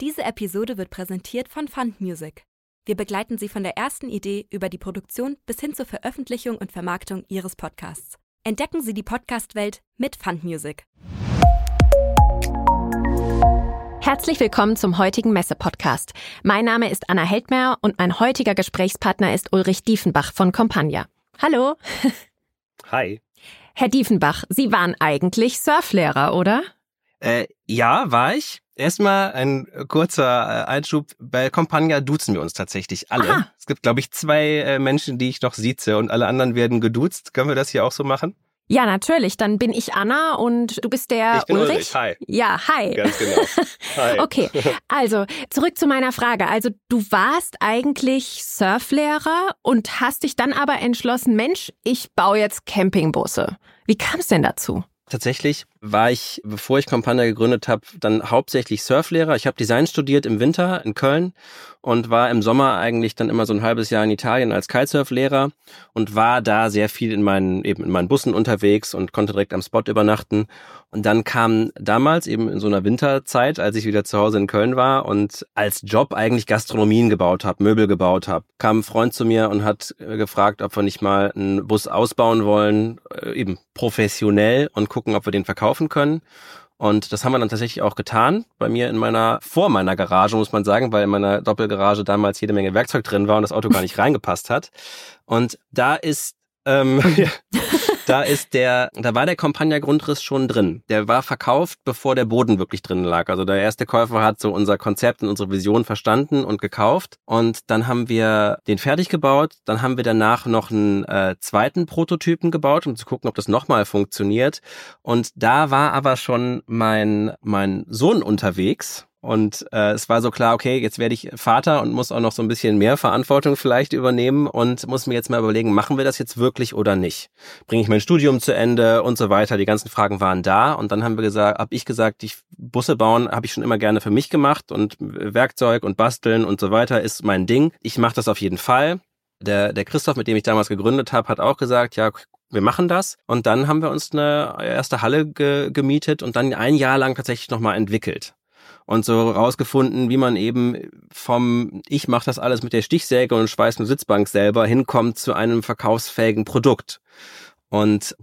Diese Episode wird präsentiert von Fund Music. Wir begleiten Sie von der ersten Idee über die Produktion bis hin zur Veröffentlichung und Vermarktung Ihres Podcasts. Entdecken Sie die Podcast-Welt mit Fund Music. Herzlich willkommen zum heutigen Messe-Podcast. Mein Name ist Anna Heldmer und mein heutiger Gesprächspartner ist Ulrich Diefenbach von Compagna. Hallo. Hi. Herr Diefenbach, Sie waren eigentlich Surflehrer, oder? Äh, ja, war ich. Erstmal ein kurzer äh, Einschub. Bei Compagna duzen wir uns tatsächlich alle. Aha. Es gibt, glaube ich, zwei äh, Menschen, die ich noch sieze und alle anderen werden geduzt. Können wir das hier auch so machen? Ja, natürlich. Dann bin ich Anna und du bist der ich bin Ulrich. Ulrich. Hi. Ja, hi. Ganz genau. Hi. Okay, also zurück zu meiner Frage. Also du warst eigentlich Surflehrer und hast dich dann aber entschlossen, Mensch, ich baue jetzt Campingbusse. Wie kam es denn dazu? Tatsächlich war ich, bevor ich Compagna gegründet habe, dann hauptsächlich Surflehrer. Ich habe Design studiert im Winter in Köln und war im Sommer eigentlich dann immer so ein halbes Jahr in Italien als Kitesurflehrer und war da sehr viel in meinen eben in meinen Bussen unterwegs und konnte direkt am Spot übernachten. Und dann kam damals eben in so einer Winterzeit, als ich wieder zu Hause in Köln war und als Job eigentlich Gastronomien gebaut habe, Möbel gebaut habe, kam ein Freund zu mir und hat äh, gefragt, ob wir nicht mal einen Bus ausbauen wollen, äh, eben professionell und gucken, ob wir den verkaufen können. Und das haben wir dann tatsächlich auch getan. Bei mir in meiner, vor meiner Garage, muss man sagen, weil in meiner Doppelgarage damals jede Menge Werkzeug drin war und das Auto gar nicht reingepasst hat. Und da ist, ähm, ja, da ist der, da war der Compagna-Grundriss schon drin. Der war verkauft, bevor der Boden wirklich drin lag. Also der erste Käufer hat so unser Konzept und unsere Vision verstanden und gekauft. Und dann haben wir den fertig gebaut. Dann haben wir danach noch einen äh, zweiten Prototypen gebaut, um zu gucken, ob das nochmal funktioniert. Und da war aber schon mein, mein Sohn unterwegs. Und äh, es war so klar, okay, jetzt werde ich Vater und muss auch noch so ein bisschen mehr Verantwortung vielleicht übernehmen und muss mir jetzt mal überlegen, machen wir das jetzt wirklich oder nicht? Bringe ich mein Studium zu Ende und so weiter? Die ganzen Fragen waren da und dann haben wir gesagt, habe ich gesagt, die Busse bauen habe ich schon immer gerne für mich gemacht und Werkzeug und Basteln und so weiter ist mein Ding. Ich mache das auf jeden Fall. Der, der Christoph, mit dem ich damals gegründet habe, hat auch gesagt, ja, wir machen das. Und dann haben wir uns eine erste Halle ge gemietet und dann ein Jahr lang tatsächlich nochmal entwickelt und so rausgefunden, wie man eben vom ich mache das alles mit der Stichsäge und schweiß eine Sitzbank selber hinkommt zu einem verkaufsfähigen Produkt. Und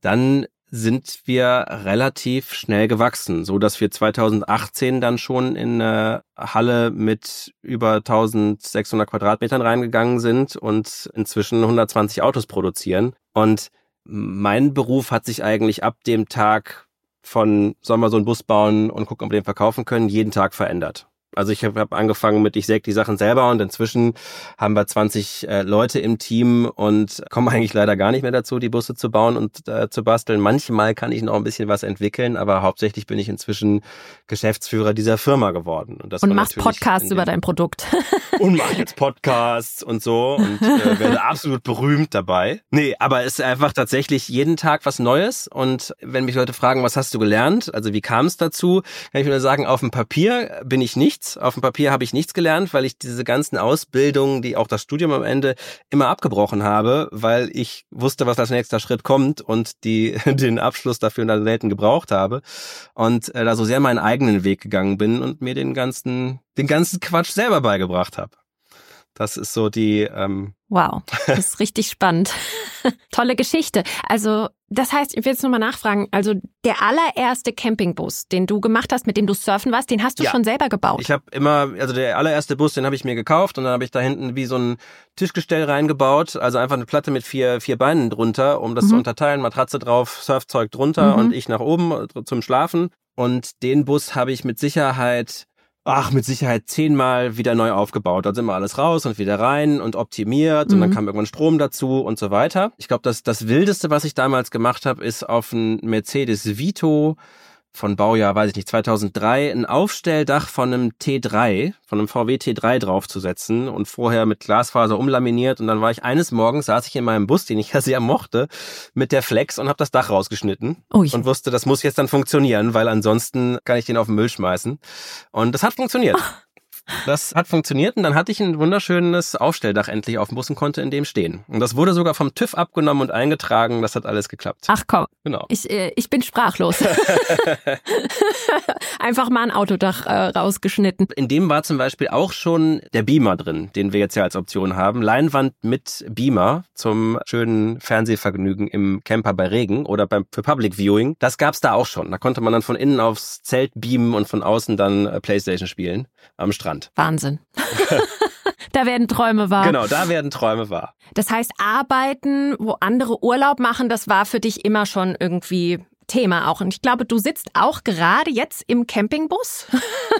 dann sind wir relativ schnell gewachsen, so dass wir 2018 dann schon in eine Halle mit über 1600 Quadratmetern reingegangen sind und inzwischen 120 Autos produzieren. Und mein Beruf hat sich eigentlich ab dem Tag von sollen wir so einen Bus bauen und gucken, ob wir den verkaufen können, jeden Tag verändert. Also ich habe hab angefangen mit, ich säge die Sachen selber und inzwischen haben wir 20 äh, Leute im Team und kommen eigentlich leider gar nicht mehr dazu, die Busse zu bauen und äh, zu basteln. Manchmal kann ich noch ein bisschen was entwickeln, aber hauptsächlich bin ich inzwischen Geschäftsführer dieser Firma geworden. Und, das und machst Podcasts über dein Produkt. und mache jetzt Podcasts und so und äh, werde absolut berühmt dabei. Nee, aber es ist einfach tatsächlich jeden Tag was Neues und wenn mich Leute fragen, was hast du gelernt, also wie kam es dazu, kann ich nur sagen, auf dem Papier bin ich nichts auf dem Papier habe ich nichts gelernt, weil ich diese ganzen Ausbildungen, die auch das Studium am Ende immer abgebrochen habe, weil ich wusste, was als nächster Schritt kommt und die den Abschluss dafür dann selten gebraucht habe und äh, da so sehr meinen eigenen Weg gegangen bin und mir den ganzen den ganzen Quatsch selber beigebracht habe. Das ist so die. Ähm wow, das ist richtig spannend. Tolle Geschichte. Also, das heißt, ich will jetzt nochmal nachfragen. Also, der allererste Campingbus, den du gemacht hast, mit dem du surfen warst, den hast du Ja. schon selber gebaut. Ich habe immer, also der allererste Bus, den habe ich mir gekauft und dann habe ich da hinten wie so ein Tischgestell reingebaut, also einfach eine Platte mit vier, vier Beinen drunter, um das Mhm. zu unterteilen, Matratze drauf, Surfzeug drunter Mhm. und ich nach oben zum Schlafen. Und den Bus habe ich mit Sicherheit, ach, mit Sicherheit zehnmal wieder neu aufgebaut. Da sind wir alles raus und wieder rein und optimiert und dann Mhm. kam irgendwann Strom dazu und so weiter. Ich glaube, das, das Wildeste, was ich damals gemacht habe, ist auf ein Mercedes Vito von Baujahr, weiß ich nicht, 2003, ein Aufstelldach von einem T3, von einem VW T3 draufzusetzen und vorher mit Glasfaser umlaminiert. Und dann war ich eines Morgens, saß ich in meinem Bus, den ich ja sehr mochte, mit der Flex und habe das Dach rausgeschnitten Ui. und wusste, das muss jetzt dann funktionieren, weil ansonsten kann ich den auf den Müll schmeißen. Und das hat funktioniert. Das hat funktioniert und dann hatte ich ein wunderschönes Aufstelldach endlich auf dem Bus und konnte in dem stehen. Und das wurde sogar vom TÜV abgenommen und eingetragen. Das hat alles geklappt. Ach komm. Genau. Ich, äh, ich bin sprachlos. Einfach mal ein Autodach äh, rausgeschnitten. In dem war zum Beispiel auch schon der Beamer drin, den wir jetzt ja als Option haben. Leinwand mit Beamer zum schönen Fernsehvergnügen im Camper bei Regen oder beim für Public Viewing. Das gab's da auch schon. Da konnte man dann von innen aufs Zelt beamen und von außen dann äh, Playstation spielen am Strand. Wahnsinn. da werden Träume wahr. Genau, da werden Träume wahr. Das heißt, arbeiten, wo andere Urlaub machen, das war für dich immer schon irgendwie Thema auch. Und ich glaube, du sitzt auch gerade jetzt im Campingbus.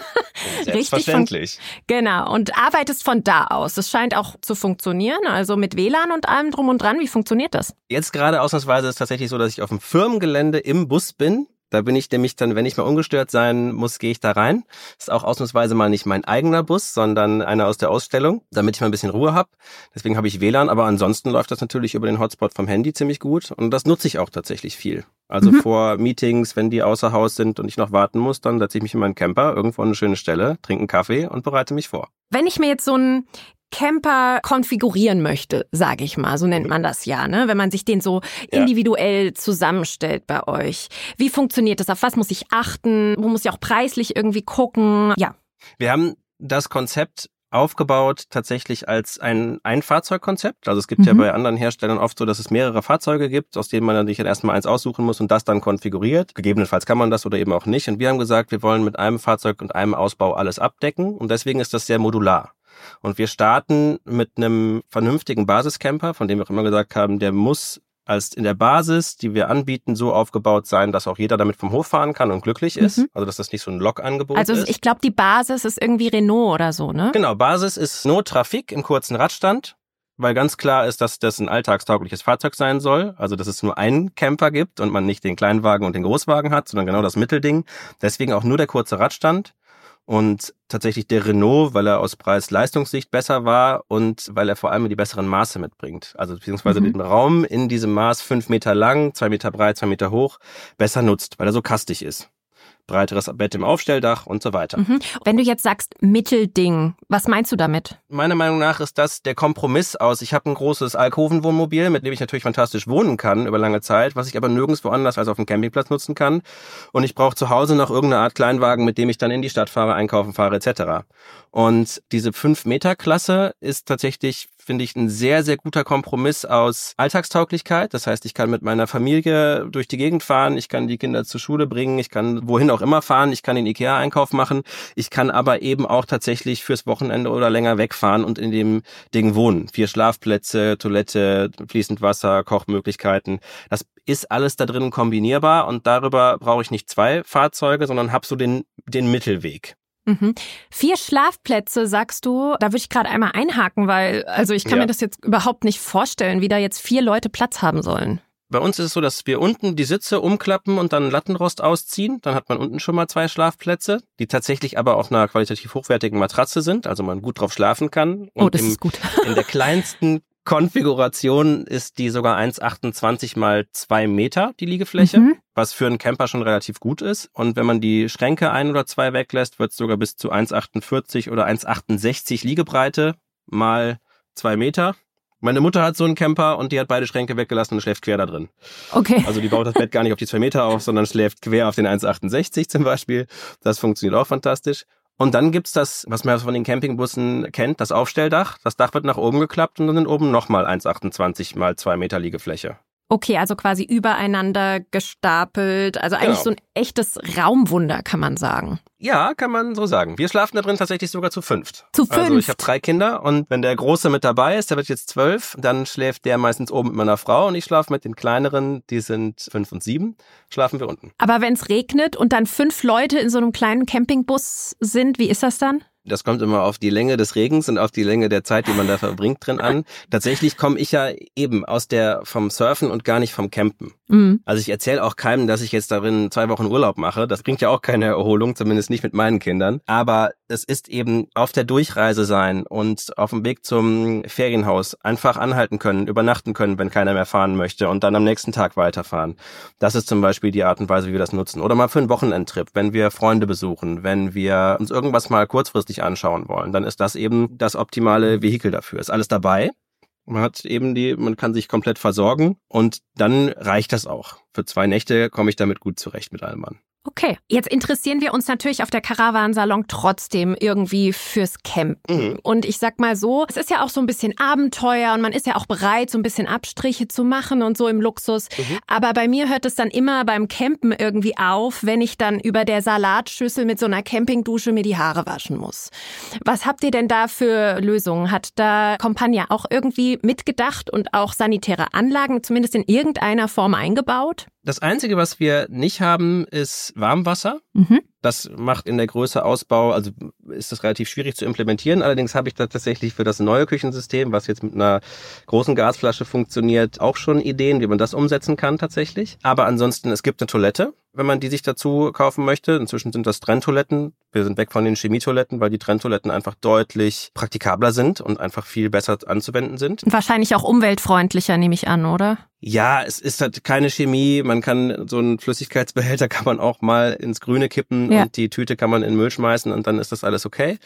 Selbstverständlich. Von, genau. Und arbeitest von da aus. Das scheint auch zu funktionieren. Also mit WLAN und allem drum und dran. Wie funktioniert das? Jetzt gerade ausnahmsweise ist es tatsächlich so, dass ich auf dem Firmengelände im Bus bin. Da bin ich nämlich dann, wenn ich mal ungestört sein muss, gehe ich da rein. Ist auch ausnahmsweise mal nicht mein eigener Bus, sondern einer aus der Ausstellung, damit ich mal ein bisschen Ruhe habe. Deswegen habe ich WLAN, aber ansonsten läuft das natürlich über den Hotspot vom Handy ziemlich gut und das nutze ich auch tatsächlich viel. Also mhm. vor Meetings, wenn die außer Haus sind und ich noch warten muss, dann setze ich mich in meinen Camper irgendwo an eine schöne Stelle, trinke einen Kaffee und bereite mich vor. Wenn ich mir jetzt so ein Camper konfigurieren möchte, sage ich mal, so nennt man das ja, ne? wenn man sich den so individuell ja. zusammenstellt bei euch. Wie funktioniert das? Auf was muss ich achten? Wo muss ich auch preislich irgendwie gucken? Ja. Wir haben das Konzept aufgebaut tatsächlich als ein Einfahrzeugkonzept. Also es gibt mhm. ja bei anderen Herstellern oft so, dass es mehrere Fahrzeuge gibt, aus denen man dann sich dann erstmal eins aussuchen muss und das dann konfiguriert. Gegebenenfalls kann man das oder eben auch nicht. Und wir haben gesagt, wir wollen mit einem Fahrzeug und einem Ausbau alles abdecken und deswegen ist das sehr modular. Und wir starten mit einem vernünftigen Basiscamper, von dem wir auch immer gesagt haben, der muss als in der Basis, die wir anbieten, so aufgebaut sein, dass auch jeder damit vom Hof fahren kann und glücklich ist. Mhm. Also dass das nicht so ein Lokangebot also, ist. Also ich glaube, die Basis ist irgendwie Renault oder so, ne? Genau, Basis ist No Trafik im kurzen Radstand, weil ganz klar ist, dass das ein alltagstaugliches Fahrzeug sein soll. Also dass es nur einen Camper gibt und man nicht den Kleinwagen und den Großwagen hat, sondern genau das Mittelding. Deswegen auch nur der kurze Radstand und tatsächlich der Renault, weil er aus Preis-Leistungssicht besser war und weil er vor allem die besseren Maße mitbringt. Also beziehungsweise mhm. den Raum in diesem Maß fünf Meter lang, zwei Meter breit, zwei Meter hoch besser nutzt, weil er so kastig ist breiteres Bett im Aufstelldach und so weiter. Mhm. Wenn du jetzt sagst Mittelding, was meinst du damit? Meiner Meinung nach ist das der Kompromiss aus. Ich habe ein großes Alkovenwohnmobil, mit dem ich natürlich fantastisch wohnen kann über lange Zeit, was ich aber nirgendwo anders als auf dem Campingplatz nutzen kann. Und ich brauche zu Hause noch irgendeine Art Kleinwagen, mit dem ich dann in die Stadt fahre, einkaufen fahre etc. Und diese 5-Meter-Klasse ist tatsächlich, finde ich, ein sehr, sehr guter Kompromiss aus Alltagstauglichkeit. Das heißt, ich kann mit meiner Familie durch die Gegend fahren, ich kann die Kinder zur Schule bringen, ich kann wohin auch immer fahren, ich kann den Ikea-Einkauf machen, ich kann aber eben auch tatsächlich fürs Wochenende oder länger wegfahren und in dem Ding wohnen. Vier Schlafplätze, Toilette, fließend Wasser, Kochmöglichkeiten. Das ist alles da drin kombinierbar und darüber brauche ich nicht zwei Fahrzeuge, sondern habe so den, den Mittelweg. Mhm. Vier Schlafplätze, sagst du. Da würde ich gerade einmal einhaken, weil, also ich kann ja. mir das jetzt überhaupt nicht vorstellen, wie da jetzt vier Leute Platz haben sollen. Bei uns ist es so, dass wir unten die Sitze umklappen und dann Lattenrost ausziehen. Dann hat man unten schon mal zwei Schlafplätze, die tatsächlich aber auf einer qualitativ hochwertigen Matratze sind, also man gut drauf schlafen kann. Und oh, das im, ist gut. in der kleinsten Konfiguration ist die sogar 1,28 mal 2 Meter, die Liegefläche, mhm. was für einen Camper schon relativ gut ist. Und wenn man die Schränke ein oder zwei weglässt, wird es sogar bis zu 1,48 oder 1,68 Liegebreite mal 2 Meter. Meine Mutter hat so einen Camper und die hat beide Schränke weggelassen und schläft quer da drin. Okay. Also die baut das Bett gar nicht auf die 2 Meter auf, sondern schläft quer auf den 1,68 zum Beispiel. Das funktioniert auch fantastisch. Und dann gibt's das, was man von den Campingbussen kennt, das Aufstelldach. Das Dach wird nach oben geklappt und dann sind oben nochmal 1,28 mal 2 Meter Liegefläche. Okay, also quasi übereinander gestapelt. Also eigentlich genau. so ein echtes Raumwunder, kann man sagen. Ja, kann man so sagen. Wir schlafen da drin tatsächlich sogar zu fünft. Zu fünft? Also ich habe drei Kinder und wenn der Große mit dabei ist, der wird jetzt zwölf, dann schläft der meistens oben mit meiner Frau und ich schlafe mit den Kleineren, die sind fünf und sieben, schlafen wir unten. Aber wenn es regnet und dann fünf Leute in so einem kleinen Campingbus sind, wie ist das dann? Das kommt immer auf die Länge des Regens und auf die Länge der Zeit, die man da verbringt drin an. Tatsächlich komme ich ja eben aus der vom Surfen und gar nicht vom Campen. Mhm. Also ich erzähle auch keinem, dass ich jetzt darin zwei Wochen Urlaub mache. Das bringt ja auch keine Erholung, zumindest zumindest nicht mit meinen Kindern. Aber es ist eben auf der Durchreise sein und auf dem Weg zum Ferienhaus einfach anhalten können, übernachten können, wenn keiner mehr fahren möchte und dann am nächsten Tag weiterfahren. Das ist zum Beispiel die Art und Weise, wie wir das nutzen. Oder mal für einen Wochenendtrip, wenn wir Freunde besuchen, wenn wir uns irgendwas mal kurzfristig anschauen wollen, dann ist das eben das optimale Vehikel dafür. Ist alles dabei. Man hat eben die, man kann sich komplett versorgen und dann reicht das auch. Für zwei Nächte komme ich damit gut zurecht mit allem Mann. Okay, jetzt interessieren wir uns natürlich auf der Caravansalon trotzdem irgendwie fürs Campen. Mhm. Und ich sag mal so, es ist ja auch so ein bisschen Abenteuer und man ist ja auch bereit, so ein bisschen Abstriche zu machen und so im Luxus. Mhm. Aber bei mir hört es dann immer beim Campen irgendwie auf, wenn ich dann über der Salatschüssel mit so einer Campingdusche mir die Haare waschen muss. Was habt ihr denn da für Lösungen? Hat da Compagnia auch irgendwie mitgedacht und auch sanitäre Anlagen zumindest in irgendeiner Form eingebaut? Das Einzige, was wir nicht haben, ist Warmwasser. Mhm. Das macht in der Größe Ausbau, also ist das relativ schwierig zu implementieren. Allerdings habe ich da tatsächlich für das neue Küchensystem, was jetzt mit einer großen Gasflasche funktioniert, auch schon Ideen, wie man das umsetzen kann tatsächlich. Aber ansonsten, es gibt eine Toilette, wenn man die sich dazu kaufen möchte. Inzwischen sind das Trenntoiletten. Wir sind weg von den Chemietoiletten, weil die Trenntoiletten einfach deutlich praktikabler sind und einfach viel besser anzuwenden sind. Wahrscheinlich auch umweltfreundlicher, nehme ich an, oder? Ja, es ist halt keine Chemie. Man kann so einen Flüssigkeitsbehälter kann man auch mal ins Grüne kippen ja. und die Tüte kann man in Müll schmeißen und dann ist das alles okay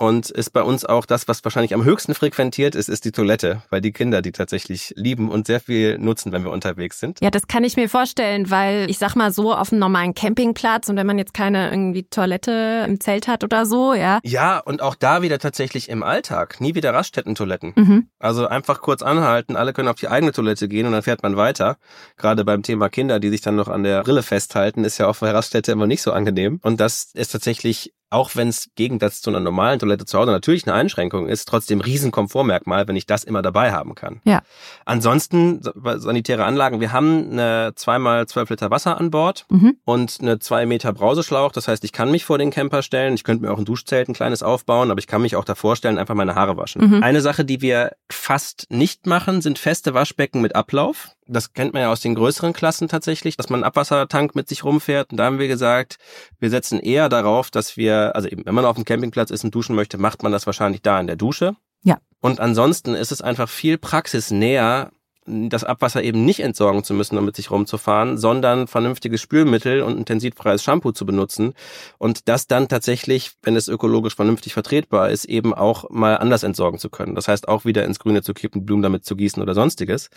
und ist bei uns auch das, was wahrscheinlich am höchsten frequentiert ist, ist die Toilette, weil die Kinder die tatsächlich lieben und sehr viel nutzen, wenn wir unterwegs sind. Ja, das kann ich mir vorstellen, weil ich sag mal so auf einem normalen Campingplatz und wenn man jetzt keine irgendwie Toilette im Zelt hat oder so, ja. Ja, und auch da wieder tatsächlich im Alltag, nie wieder Raststätten-Toiletten. Mhm. Also einfach kurz anhalten, alle können auf die eigene Toilette gehen und dann fährt man weiter. Gerade beim Thema Kinder, die sich dann noch an der Rille festhalten, ist ja auf der Raststätte immer nicht so angenehm. Und das ist tatsächlich auch wenn es Gegensatz zu einer normalen Toilette zu Hause natürlich eine Einschränkung ist, trotzdem Riesenkomfortmerkmal, wenn ich das immer dabei haben kann. Ja. Ansonsten sanitäre Anlagen. Wir haben eine zweimal zwölf Liter Wasser an Bord mhm. und eine zwei Meter Brauseschlauch. Das heißt, ich kann mich vor den Camper stellen. Ich könnte mir auch ein Duschzelt, ein kleines aufbauen, aber ich kann mich auch davor stellen, einfach meine Haare waschen. Mhm. Eine Sache, die wir fast nicht machen, sind feste Waschbecken mit Ablauf das kennt man ja aus den größeren Klassen tatsächlich, dass man einen Abwassertank mit sich rumfährt. Und da haben wir gesagt, wir setzen eher darauf, dass wir, also eben, wenn man auf dem Campingplatz ist und duschen möchte, macht man das wahrscheinlich da in der Dusche. Ja. Und ansonsten ist es einfach viel praxisnäher, das Abwasser eben nicht entsorgen zu müssen, um mit sich rumzufahren, sondern vernünftiges Spülmittel und intensivfreies Shampoo zu benutzen und das dann tatsächlich, wenn es ökologisch vernünftig vertretbar ist, eben auch mal anders entsorgen zu können. Das heißt auch wieder ins Grüne zu kippen, Blumen damit zu gießen oder sonstiges.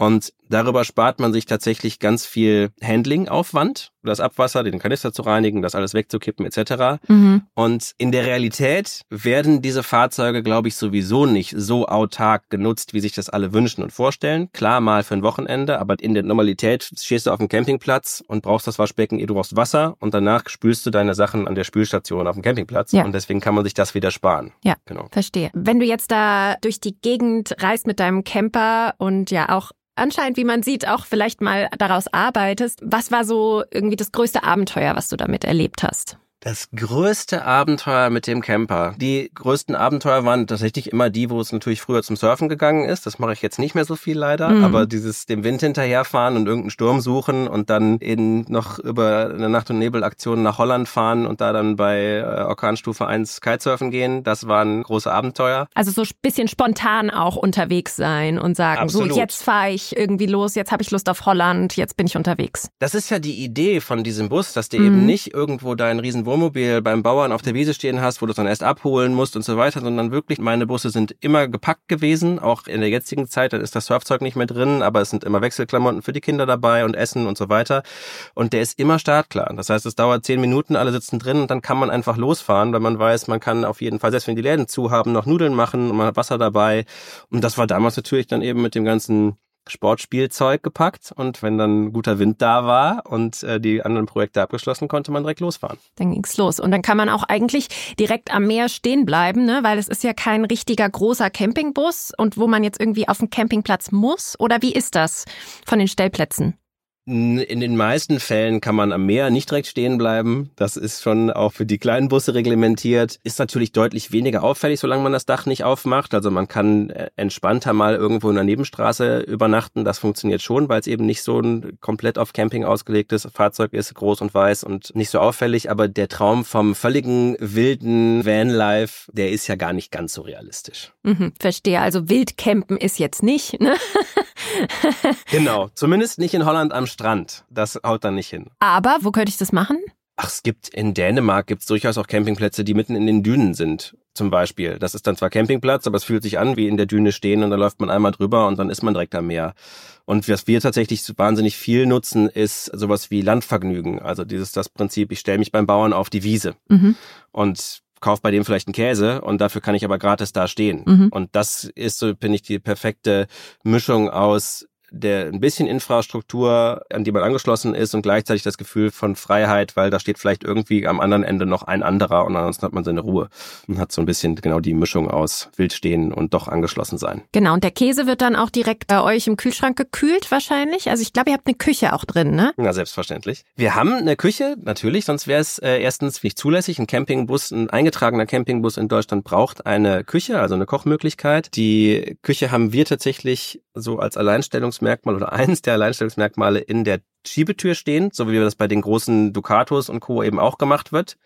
Und darüber spart man sich tatsächlich ganz viel Handlingaufwand, das Abwasser, den Kanister zu reinigen, das alles wegzukippen etc. Mhm. Und in der Realität werden diese Fahrzeuge, glaube ich, sowieso nicht so autark genutzt, wie sich das alle wünschen und vorstellen. Klar, mal für ein Wochenende, aber in der Normalität stehst du auf dem Campingplatz und brauchst das Waschbecken, du brauchst Wasser und danach spülst du deine Sachen an der Spülstation auf dem Campingplatz. Ja. Und deswegen kann man sich das wieder sparen. Ja, genau. Verstehe. Wenn du jetzt da durch die Gegend reist mit deinem Camper und ja auch anscheinend, wie man sieht, auch vielleicht mal daraus arbeitest. Was war so irgendwie das größte Abenteuer, was du damit erlebt hast? Das größte Abenteuer mit dem Camper. Die größten Abenteuer waren tatsächlich immer die, wo es natürlich früher zum Surfen gegangen ist. Das mache ich jetzt nicht mehr so viel leider. Mhm. Aber dieses dem Wind hinterherfahren und irgendeinen Sturm suchen und dann in noch über eine Nacht- und Nebelaktion nach Holland fahren und da dann bei äh, Orkanstufe 1 Kitesurfen gehen, das waren große Abenteuer. Also so ein bisschen spontan auch unterwegs sein und sagen, Absolut. so jetzt fahre ich irgendwie los, jetzt habe ich Lust auf Holland, jetzt bin ich unterwegs. Das ist ja die Idee von diesem Bus, dass der mhm. eben nicht irgendwo da ein riesen Wohnmobil beim Bauern auf der Wiese stehen hast, wo du es dann erst abholen musst und so weiter, sondern wirklich, meine Busse sind immer gepackt gewesen, auch in der jetzigen Zeit, dann ist das Surfzeug nicht mehr drin, aber es sind immer Wechselklamotten für die Kinder dabei und Essen und so weiter. Und der ist immer startklar. Das heißt, es dauert zehn Minuten, alle sitzen drin und dann kann man einfach losfahren, weil man weiß, man kann auf jeden Fall, selbst wenn die Läden zu haben, noch Nudeln machen und man hat Wasser dabei. Und das war damals natürlich dann eben mit dem ganzen Sportspielzeug gepackt und wenn dann guter Wind da war und äh, die anderen Projekte abgeschlossen, konnte man direkt losfahren. Dann ging's los und dann kann man auch eigentlich direkt am Meer stehen bleiben, ne? weil es ist ja kein richtiger großer Campingbus und wo man jetzt irgendwie auf dem Campingplatz muss oder wie ist das von den Stellplätzen? In den meisten Fällen kann man am Meer nicht direkt stehen bleiben. Das ist schon auch für die kleinen Busse reglementiert. Ist natürlich deutlich weniger auffällig, solange man das Dach nicht aufmacht. Also man kann äh, entspannter mal irgendwo in der Nebenstraße übernachten. Das funktioniert schon, weil es eben nicht so ein komplett auf Camping ausgelegtes Fahrzeug ist, groß und weiß und nicht so auffällig. Aber der Traum vom völligen wilden Vanlife, der ist ja gar nicht ganz so realistisch. Mhm, verstehe. Also Wildcampen ist jetzt nicht, ne? genau. Zumindest nicht in Holland am Strand. Das haut dann nicht hin. Aber wo könnte ich das machen? Ach, es gibt in Dänemark gibt's durchaus auch Campingplätze, die mitten in den Dünen sind, zum Beispiel. Das ist dann zwar Campingplatz, aber es fühlt sich an wie in der Düne stehen und da läuft man einmal drüber und dann ist man direkt am Meer. Und was wir tatsächlich wahnsinnig viel nutzen, ist sowas wie Landvergnügen. Also dieses das Prinzip, ich stelle mich beim Bauern auf die Wiese mhm. und kauf bei dem vielleicht einen Käse und dafür kann ich aber gratis da stehen. Mhm. Und das ist so, finde ich, die perfekte Mischung aus der ein bisschen Infrastruktur, an die man angeschlossen ist und gleichzeitig das Gefühl von Freiheit, weil da steht vielleicht irgendwie am anderen Ende noch ein anderer und ansonsten hat man seine Ruhe und hat so ein bisschen genau die Mischung aus Wildstehen und doch angeschlossen sein. Genau, und der Käse wird dann auch direkt bei euch im Kühlschrank gekühlt wahrscheinlich. Also ich glaube, ihr habt eine Küche auch drin, ne? Na, selbstverständlich. Wir haben eine Küche, natürlich, sonst wäre es äh, erstens nicht zulässig. Ein Campingbus, ein eingetragener Campingbus in Deutschland braucht eine Küche, also eine Kochmöglichkeit. Die Küche haben wir tatsächlich so als Alleinstellungsmerkmal oder eines der Alleinstellungsmerkmale in der Schiebetür stehen, so wie das bei den großen Ducatos und Co. eben auch gemacht wird.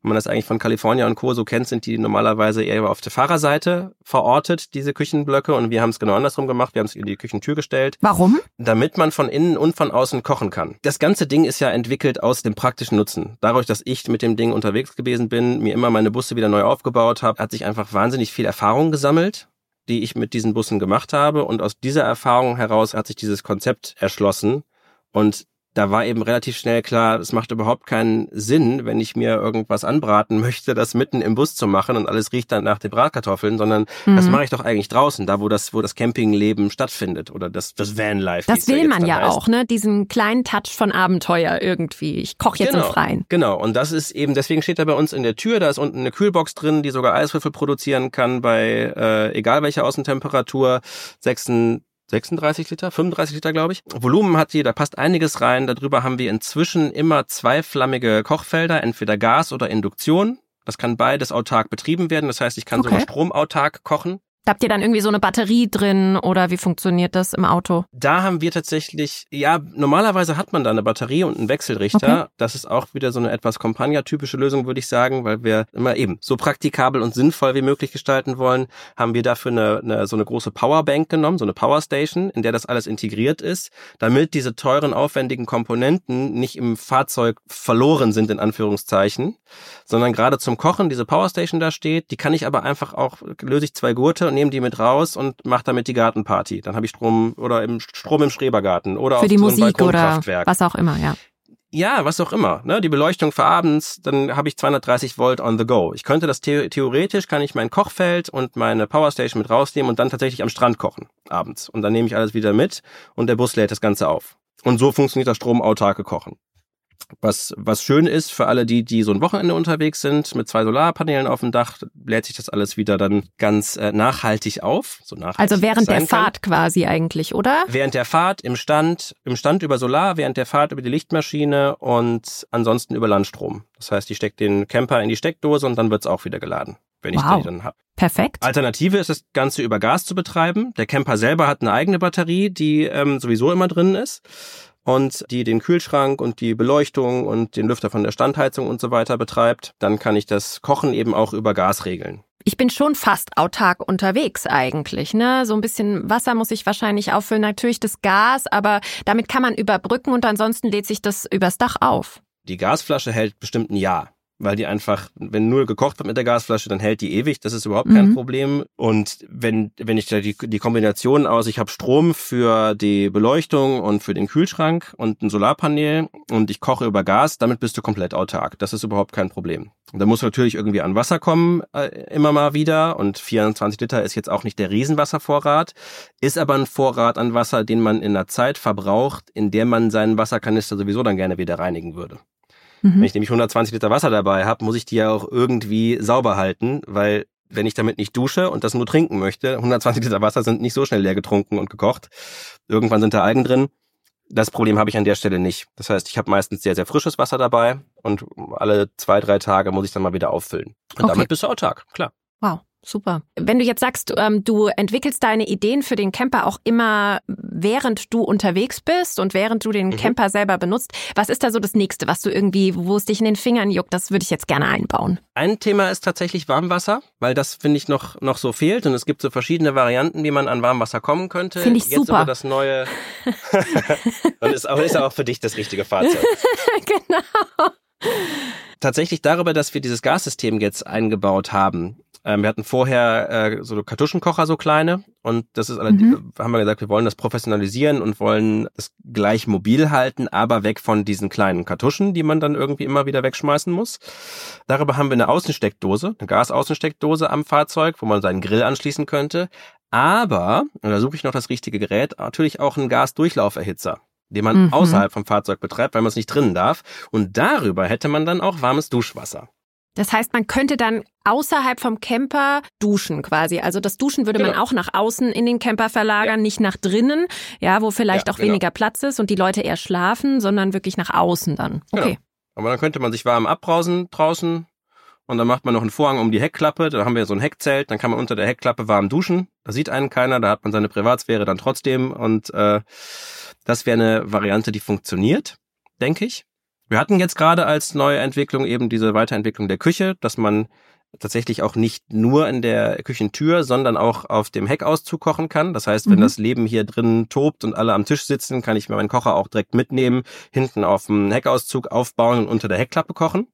Wenn man das eigentlich von California und Co. so kennt, sind die normalerweise eher auf der Fahrerseite verortet, diese Küchenblöcke. Und wir haben es genau andersrum gemacht. Wir haben es in die Küchentür gestellt. Warum? Damit man von innen und von außen kochen kann. Das ganze Ding ist ja entwickelt aus dem praktischen Nutzen. Dadurch, dass ich mit dem Ding unterwegs gewesen bin, mir immer meine Busse wieder neu aufgebaut habe, hat sich einfach wahnsinnig viel Erfahrung gesammelt die ich mit diesen Bussen gemacht habe. Und aus dieser Erfahrung heraus hat sich dieses Konzept erschlossen. Und da war eben relativ schnell klar, es macht überhaupt keinen Sinn, wenn ich mir irgendwas anbraten möchte, das mitten im Bus zu machen und alles riecht dann nach den Bratkartoffeln, sondern mhm. das mache ich doch eigentlich draußen, da wo das, wo das Campingleben stattfindet oder das, das Vanlife. Das will man ja heißt. auch, ne? Diesen kleinen Touch von Abenteuer irgendwie. Ich koche jetzt genau, im Freien. Genau. Und das ist eben, deswegen steht er bei uns in der Tür, da ist unten eine Kühlbox drin, die sogar Eiswürfel produzieren kann bei äh, egal welcher Außentemperatur. 36 36 Liter, 35 Liter, glaube ich. Volumen hat die, da passt einiges rein. Darüber haben wir inzwischen immer zweiflammige Kochfelder, entweder Gas oder Induktion. Das kann beides autark betrieben werden. Das heißt, ich kann okay. sogar stromautark kochen. Da habt ihr dann irgendwie so eine Batterie drin oder wie funktioniert das im Auto? Da haben wir tatsächlich, ja, normalerweise hat man da eine Batterie und einen Wechselrichter. Okay. Das ist auch wieder so eine etwas Compagna-typische Lösung, würde ich sagen, weil wir immer eben so praktikabel und sinnvoll wie möglich gestalten wollen, haben wir dafür eine, eine so eine große Powerbank genommen, so eine Powerstation, in der das alles integriert ist, damit diese teuren, aufwendigen Komponenten nicht im Fahrzeug verloren sind, in Anführungszeichen, sondern gerade zum Kochen diese Powerstation da steht. Die kann ich aber einfach auch, löse ich zwei Gurte und nehme die mit raus und mache damit die Gartenparty. Dann habe ich Strom oder im Strom im Schrebergarten oder für auf die so Musik oder was auch immer, ja. Ja, was auch immer. Ne? Die Beleuchtung für abends, dann habe ich 230 Volt on the go. Ich könnte das the theoretisch, kann ich mein Kochfeld und meine Powerstation mit rausnehmen und dann tatsächlich am Strand kochen abends. Und dann nehme ich alles wieder mit und der Bus lädt das Ganze auf. Und so funktioniert das stromautarke Kochen. Was, was schön ist für alle die, die so ein Wochenende unterwegs sind, mit zwei Solarpanelen auf dem Dach, lädt sich das alles wieder dann ganz äh, nachhaltig auf. So nachhaltig also während der Fahrt quasi eigentlich, oder? Während der Fahrt im Stand, im Stand über Solar, während der Fahrt über die Lichtmaschine und ansonsten über Landstrom. Das heißt, ich stecke den Camper in die Steckdose und dann wird's auch wieder geladen, wenn wow. ich den dann habe. Perfekt. Alternative ist das Ganze über Gas zu betreiben. Der Camper selber hat eine eigene Batterie, die ähm, sowieso immer drin ist und die den Kühlschrank und die Beleuchtung und den Lüfter von der Standheizung und so weiter betreibt, dann kann ich das Kochen eben auch über Gas regeln. Ich bin schon fast autark unterwegs eigentlich, ne? So ein bisschen Wasser muss ich wahrscheinlich auffüllen, natürlich das Gas, aber damit kann man überbrücken und ansonsten lädt sich das übers Dach auf. Die Gasflasche hält bestimmt ein Jahr weil die einfach, wenn nur gekocht wird mit der Gasflasche, dann hält die ewig, das ist überhaupt mhm. kein Problem. Und wenn, wenn ich da die, die Kombination aus, ich habe Strom für die Beleuchtung und für den Kühlschrank und ein Solarpanel und ich koche über Gas, damit bist du komplett autark. Das ist überhaupt kein Problem. Da muss natürlich irgendwie an Wasser kommen, äh, immer mal wieder. Und 24 Liter ist jetzt auch nicht der Riesenwasservorrat, ist aber ein Vorrat an Wasser, den man in einer Zeit verbraucht, in der man seinen Wasserkanister sowieso dann gerne wieder reinigen würde. Mhm. Wenn ich nämlich 120 Liter Wasser dabei habe, muss ich die ja auch irgendwie sauber halten, weil wenn ich damit nicht dusche und das nur trinken möchte, 120 Liter Wasser sind nicht so schnell leer getrunken und gekocht. Irgendwann sind da Algen drin. Das Problem habe ich an der Stelle nicht. Das heißt, ich habe meistens sehr, sehr frisches Wasser dabei und alle zwei, drei Tage muss ich dann mal wieder auffüllen. Und okay. damit bist du autark, klar. Wow. Super. Wenn du jetzt sagst, ähm, du entwickelst deine Ideen für den Camper auch immer, während du unterwegs bist und während du den mhm. Camper selber benutzt, was ist da so das nächste, was du irgendwie, wo es dich in den Fingern juckt, das würde ich jetzt gerne einbauen? Ein Thema ist tatsächlich Warmwasser, weil das finde ich noch, noch so fehlt und es gibt so verschiedene Varianten, wie man an Warmwasser kommen könnte. Finde ich jetzt super. Aber das neue und ist auch, ist auch für dich das richtige Fahrzeug. genau. Tatsächlich darüber, dass wir dieses Gassystem jetzt eingebaut haben, ähm, wir hatten vorher äh, so Kartuschenkocher, so kleine. Und das ist mhm. haben wir gesagt, wir wollen das professionalisieren und wollen es gleich mobil halten, aber weg von diesen kleinen Kartuschen, die man dann irgendwie immer wieder wegschmeißen muss. Darüber haben wir eine Außensteckdose, eine Gasaußensteckdose am Fahrzeug, wo man seinen Grill anschließen könnte. Aber, und da suche ich noch das richtige Gerät, natürlich auch einen Gasdurchlauferhitzer den man mhm. außerhalb vom Fahrzeug betreibt, weil man es nicht drinnen darf. Und darüber hätte man dann auch warmes Duschwasser. Das heißt, man könnte dann außerhalb vom Camper duschen quasi. Also das Duschen würde genau. man auch nach außen in den Camper verlagern, ja. nicht nach drinnen, ja, wo vielleicht ja, auch genau. weniger Platz ist und die Leute eher schlafen, sondern wirklich nach außen dann. Genau. Okay. Genau. Aber dann könnte man sich warm abbrausen draußen und dann macht man noch einen Vorhang um die Heckklappe, da haben wir so ein Heckzelt, dann kann man unter der Heckklappe warm duschen. Da sieht einen keiner, da hat man seine Privatsphäre dann trotzdem und äh, das wäre eine Variante, die funktioniert, denke ich. Wir hatten jetzt gerade als neue Entwicklung eben diese Weiterentwicklung der Küche, dass man tatsächlich auch nicht nur in der Küchentür, sondern auch auf dem Heckauszug kochen kann. Das heißt, wenn mhm. das Leben hier drin tobt und alle am Tisch sitzen, kann ich mir meinen Kocher auch direkt mitnehmen, hinten auf dem Heckauszug aufbauen und unter der Heckklappe kochen.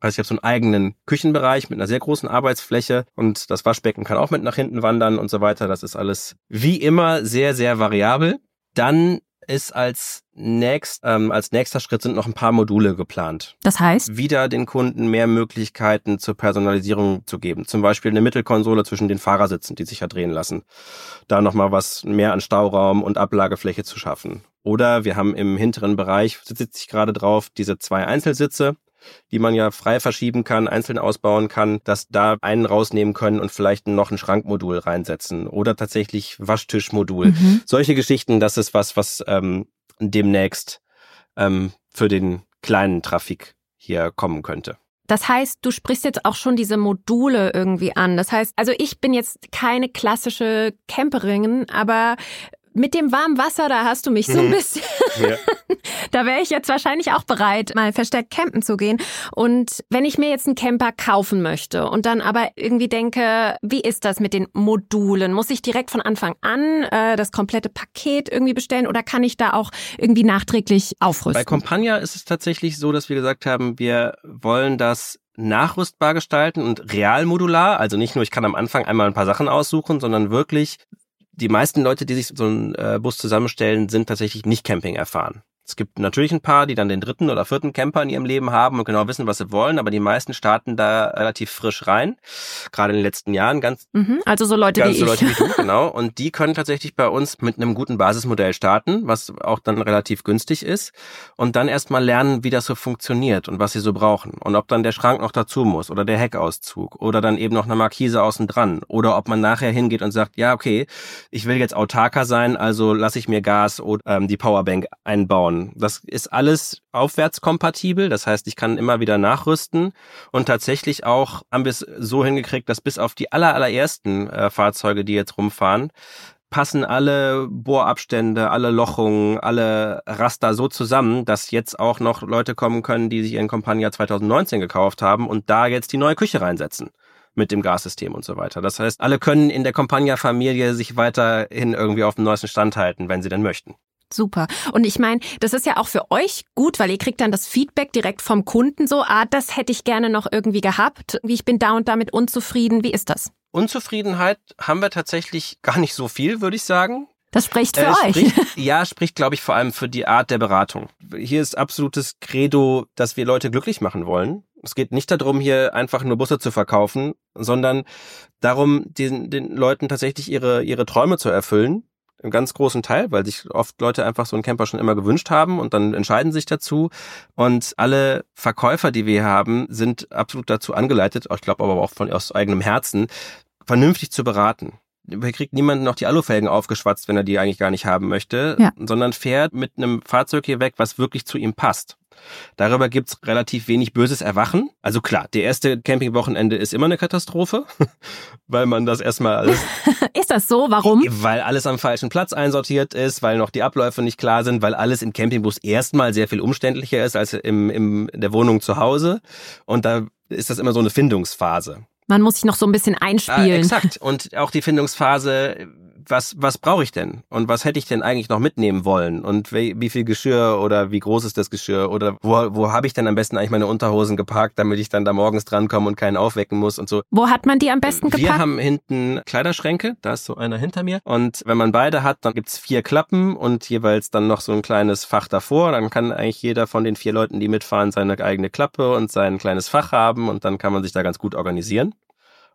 Also ich habe so einen eigenen Küchenbereich mit einer sehr großen Arbeitsfläche und das Waschbecken kann auch mit nach hinten wandern und so weiter. Das ist alles wie immer sehr, sehr variabel. Dann ist als nächst, ähm, als nächster Schritt sind noch ein paar Module geplant. Das heißt? Wieder den Kunden mehr Möglichkeiten zur Personalisierung zu geben. Zum Beispiel eine Mittelkonsole zwischen den Fahrersitzen, die sich ja drehen lassen. Da nochmal was mehr an Stauraum und Ablagefläche zu schaffen. Oder wir haben im hinteren Bereich, sitze ich gerade drauf, diese zwei Einzelsitze, die man ja frei verschieben kann, einzeln ausbauen kann, dass da einen rausnehmen können und vielleicht noch ein Schrankmodul reinsetzen oder tatsächlich Waschtischmodul. Mhm. Solche Geschichten, das ist was, was ähm, demnächst ähm, für den kleinen Trafik hier kommen könnte. Das heißt, du sprichst jetzt auch schon diese Module irgendwie an. Das heißt, also ich bin jetzt keine klassische Camperin, aber mit dem warmen Wasser, da hast du mich so ein mhm. bisschen. Ja. da wäre ich jetzt wahrscheinlich auch bereit, mal verstärkt campen zu gehen. Und wenn ich mir jetzt einen Camper kaufen möchte und dann aber irgendwie denke, wie ist das mit den Modulen? Muss ich direkt von Anfang an äh, das komplette Paket irgendwie bestellen oder kann ich da auch irgendwie nachträglich aufrüsten? Bei Compagna ist es tatsächlich so, dass wir gesagt haben, wir wollen das nachrüstbar gestalten und realmodular. Also nicht nur, ich kann am Anfang einmal ein paar Sachen aussuchen, sondern wirklich die meisten Leute, die sich so einen äh, Bus zusammenstellen, sind tatsächlich nicht Camping erfahren. Es gibt natürlich ein paar, die dann den dritten oder vierten Camper in ihrem Leben haben und genau wissen, was sie wollen, aber die meisten starten da relativ frisch rein, gerade in den letzten Jahren. Ganz, mhm, also so Leute ganz wie so Leute ich. wie du, genau. Und die können tatsächlich bei uns mit einem guten Basismodell starten, was auch dann relativ günstig ist und dann erstmal lernen, wie das so funktioniert und was sie so brauchen und ob dann der Schrank noch dazu muss oder der Heckauszug oder dann eben noch eine Markise außen dran oder ob man nachher hingeht und sagt, ja okay, ich will jetzt autarker sein, also lasse ich mir Gas oder ähm, die Powerbank einbauen Das ist alles aufwärtskompatibel, das heißt, ich kann immer wieder nachrüsten und tatsächlich auch haben wir es so hingekriegt, dass bis auf die aller, allerersten äh, Fahrzeuge, die jetzt rumfahren, passen alle Bohrabstände, alle Lochungen, alle Raster so zusammen, dass jetzt auch noch Leute kommen können, die sich ihren Compagnia 2019 gekauft haben und da jetzt die neue Küche reinsetzen mit dem Gassystem und so weiter. Das heißt, alle können in der Compagnia-Familie sich weiterhin irgendwie auf dem neuesten Stand halten, wenn sie denn möchten. Super. Und ich meine, das ist ja auch für euch gut, weil ihr kriegt dann das Feedback direkt vom Kunden so, ah, das hätte ich gerne noch irgendwie gehabt. Wie ich bin da und damit unzufrieden. Wie ist das? Unzufriedenheit haben wir tatsächlich gar nicht so viel, würde ich sagen. Das spricht für äh, euch. Spricht, ja, spricht, glaube ich, vor allem für die Art der Beratung. Hier ist absolutes Credo, dass wir Leute glücklich machen wollen. Es geht nicht darum, hier einfach nur Busse zu verkaufen, sondern darum, den, den Leuten tatsächlich ihre, ihre Träume zu erfüllen im ganz großen Teil, weil sich oft Leute einfach so einen Camper schon immer gewünscht haben und dann entscheiden sich dazu. Und alle Verkäufer, die wir haben, sind absolut dazu angeleitet, ich glaube aber auch von aus eigenem Herzen, vernünftig zu beraten. kriegt niemand noch die Alufelgen aufgeschwatzt, wenn er die eigentlich gar nicht haben möchte, Ja. sondern fährt mit einem Fahrzeug hier weg, was wirklich zu ihm passt. Darüber gibt's relativ wenig böses Erwachen. Also klar, der erste Campingwochenende ist immer eine Katastrophe, weil man das erstmal alles, Ist das so? Warum? weil alles am falschen Platz einsortiert ist, weil noch die Abläufe nicht klar sind, weil alles im Campingbus erstmal sehr viel umständlicher ist als im, im der Wohnung zu Hause. Und da ist das immer so eine Findungsphase. Man muss sich noch so ein bisschen einspielen. exakt. Und auch die Findungsphase, was, was brauche ich denn? Und was hätte ich denn eigentlich noch mitnehmen wollen? Und wie, wie viel Geschirr oder wie groß ist das Geschirr? Oder wo, wo habe ich denn am besten eigentlich meine Unterhosen geparkt, damit ich dann da morgens drankomme und keinen aufwecken muss und so. Wo hat man die am besten Wir gepackt? haben hinten Kleiderschränke, da ist so einer hinter mir. Und wenn man beide hat, dann gibt's vier Klappen und jeweils dann noch so ein kleines Fach davor. Dann kann eigentlich jeder von den vier Leuten, die mitfahren, seine eigene Klappe und sein kleines Fach haben und dann kann man sich da ganz gut organisieren.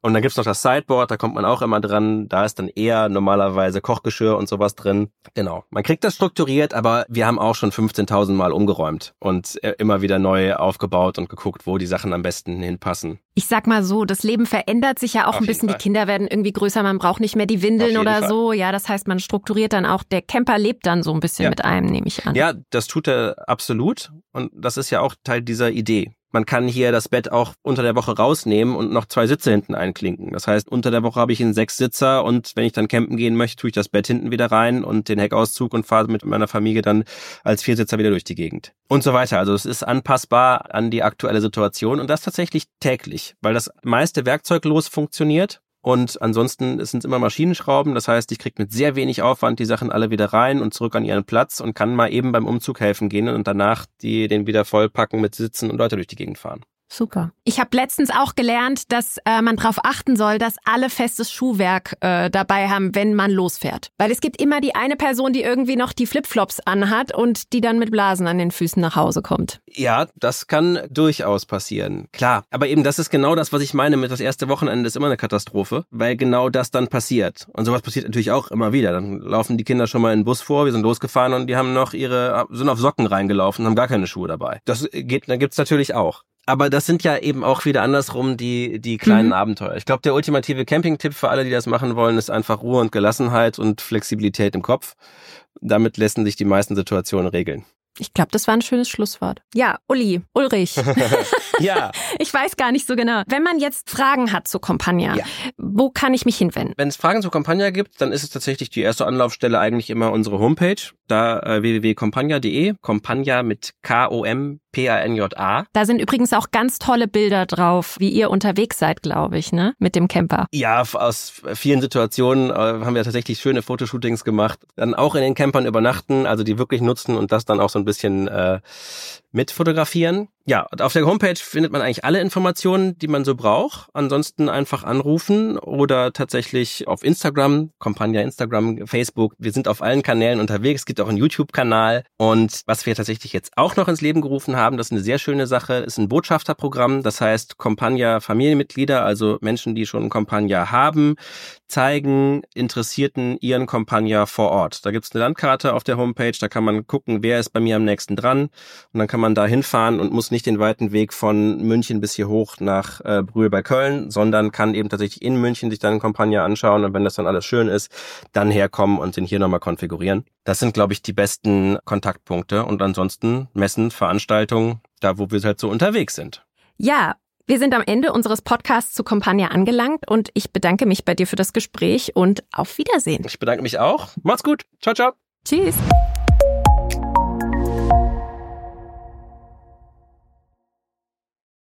Und dann gibt's noch das Sideboard, da kommt man auch immer dran. Da ist dann eher normalerweise Kochgeschirr und sowas drin. Genau. Man kriegt das strukturiert, aber wir haben auch schon 15.000 Mal umgeräumt und äh, immer wieder neu aufgebaut und geguckt, wo die Sachen am besten hinpassen. Ich sag mal so, das Leben verändert sich ja auch Auf ein bisschen. Fall. Die Kinder werden irgendwie größer, man braucht nicht mehr die Windeln oder Fall. so. Ja, das heißt, man strukturiert dann auch, der Camper lebt dann so ein bisschen Ja. mit einem, nehme ich an. Ja, das tut er absolut. Und das ist ja auch Teil dieser Idee. Man kann hier das Bett auch unter der Woche rausnehmen und noch zwei Sitze hinten einklinken. Das heißt, unter der Woche habe ich einen Sechssitzer und wenn ich dann campen gehen möchte, tue ich das Bett hinten wieder rein und den Heckauszug und fahre mit meiner Familie dann als Viersitzer wieder durch die Gegend. Und so weiter. Also es ist anpassbar an die aktuelle Situation und das tatsächlich täglich, weil das meiste werkzeuglos funktioniert. Und ansonsten sind es immer Maschinenschrauben. Das heißt, ich kriege mit sehr wenig Aufwand die Sachen alle wieder rein und zurück an ihren Platz und kann mal eben beim Umzug helfen gehen und danach die den wieder vollpacken mit Sitzen und Leute durch die Gegend fahren. Super. Ich habe letztens auch gelernt, dass äh, man darauf achten soll, dass alle festes Schuhwerk äh, dabei haben, wenn man losfährt. Weil es gibt immer die eine Person, die irgendwie noch die Flipflops anhat und die dann mit Blasen an den Füßen nach Hause kommt. Ja, das kann durchaus passieren. Klar, aber eben das ist genau das, was ich meine mit das erste Wochenende ist immer eine Katastrophe, weil genau das dann passiert. Und sowas passiert natürlich auch immer wieder. Dann laufen die Kinder schon mal in den Bus vor, wir sind losgefahren und die haben noch ihre, sind auf Socken reingelaufen, haben gar keine Schuhe dabei. Das geht, dann gibt's natürlich auch. Aber das sind ja eben auch wieder andersrum die, die kleinen Mhm. Abenteuer. Ich glaube, der ultimative Campingtipp für alle, die das machen wollen, ist einfach Ruhe und Gelassenheit und Flexibilität im Kopf. Damit lassen sich die meisten Situationen regeln. Ich glaube, das war ein schönes Schlusswort. Ja, Uli, Ulrich. Ja. Ich weiß gar nicht so genau. Wenn man jetzt Fragen hat zu Compagna, Ja. wo kann ich mich hinwenden? Wenn es Fragen zu Campagna gibt, dann ist es tatsächlich die erste Anlaufstelle eigentlich immer unsere Homepage, da äh, www.compagna.de, Compagna mit K-O-M-P-A-N-J-A. Da sind übrigens auch ganz tolle Bilder drauf, wie ihr unterwegs seid, glaube ich, ne? Mit dem Camper. Ja, aus vielen Situationen äh, haben wir tatsächlich schöne Fotoshootings gemacht. Dann auch in den Campern übernachten, also die wirklich nutzen und das dann auch so ein bisschen äh, mit fotografieren. Ja, auf der Homepage findet man eigentlich alle Informationen, die man so braucht. Ansonsten einfach anrufen oder tatsächlich auf Instagram, Compagna Instagram, Facebook. Wir sind auf allen Kanälen unterwegs. Es gibt auch einen YouTube-Kanal. Und was wir tatsächlich jetzt auch noch ins Leben gerufen haben, das ist eine sehr schöne Sache, ist ein Botschafterprogramm. Das heißt, Compagna Familienmitglieder, also Menschen, die schon einen Compagna haben, zeigen Interessierten ihren Compagna vor Ort. Da gibt's eine Landkarte auf der Homepage, da kann man gucken, wer ist bei mir am nächsten dran. Und dann kann man da hinfahren und muss nicht den weiten Weg von München bis hier hoch nach äh, Brühl bei Köln, sondern kann eben tatsächlich in München sich dann Compagna anschauen und wenn das dann alles schön ist, dann herkommen und den hier nochmal konfigurieren. Das sind, glaube ich, die besten Kontaktpunkte und ansonsten Messen, Veranstaltungen, da wo wir halt so unterwegs sind. Ja, wir sind am Ende unseres Podcasts zu Compagna angelangt und ich bedanke mich bei dir für das Gespräch und auf Wiedersehen. Ich bedanke mich auch. Macht's gut. Ciao, ciao. Tschüss.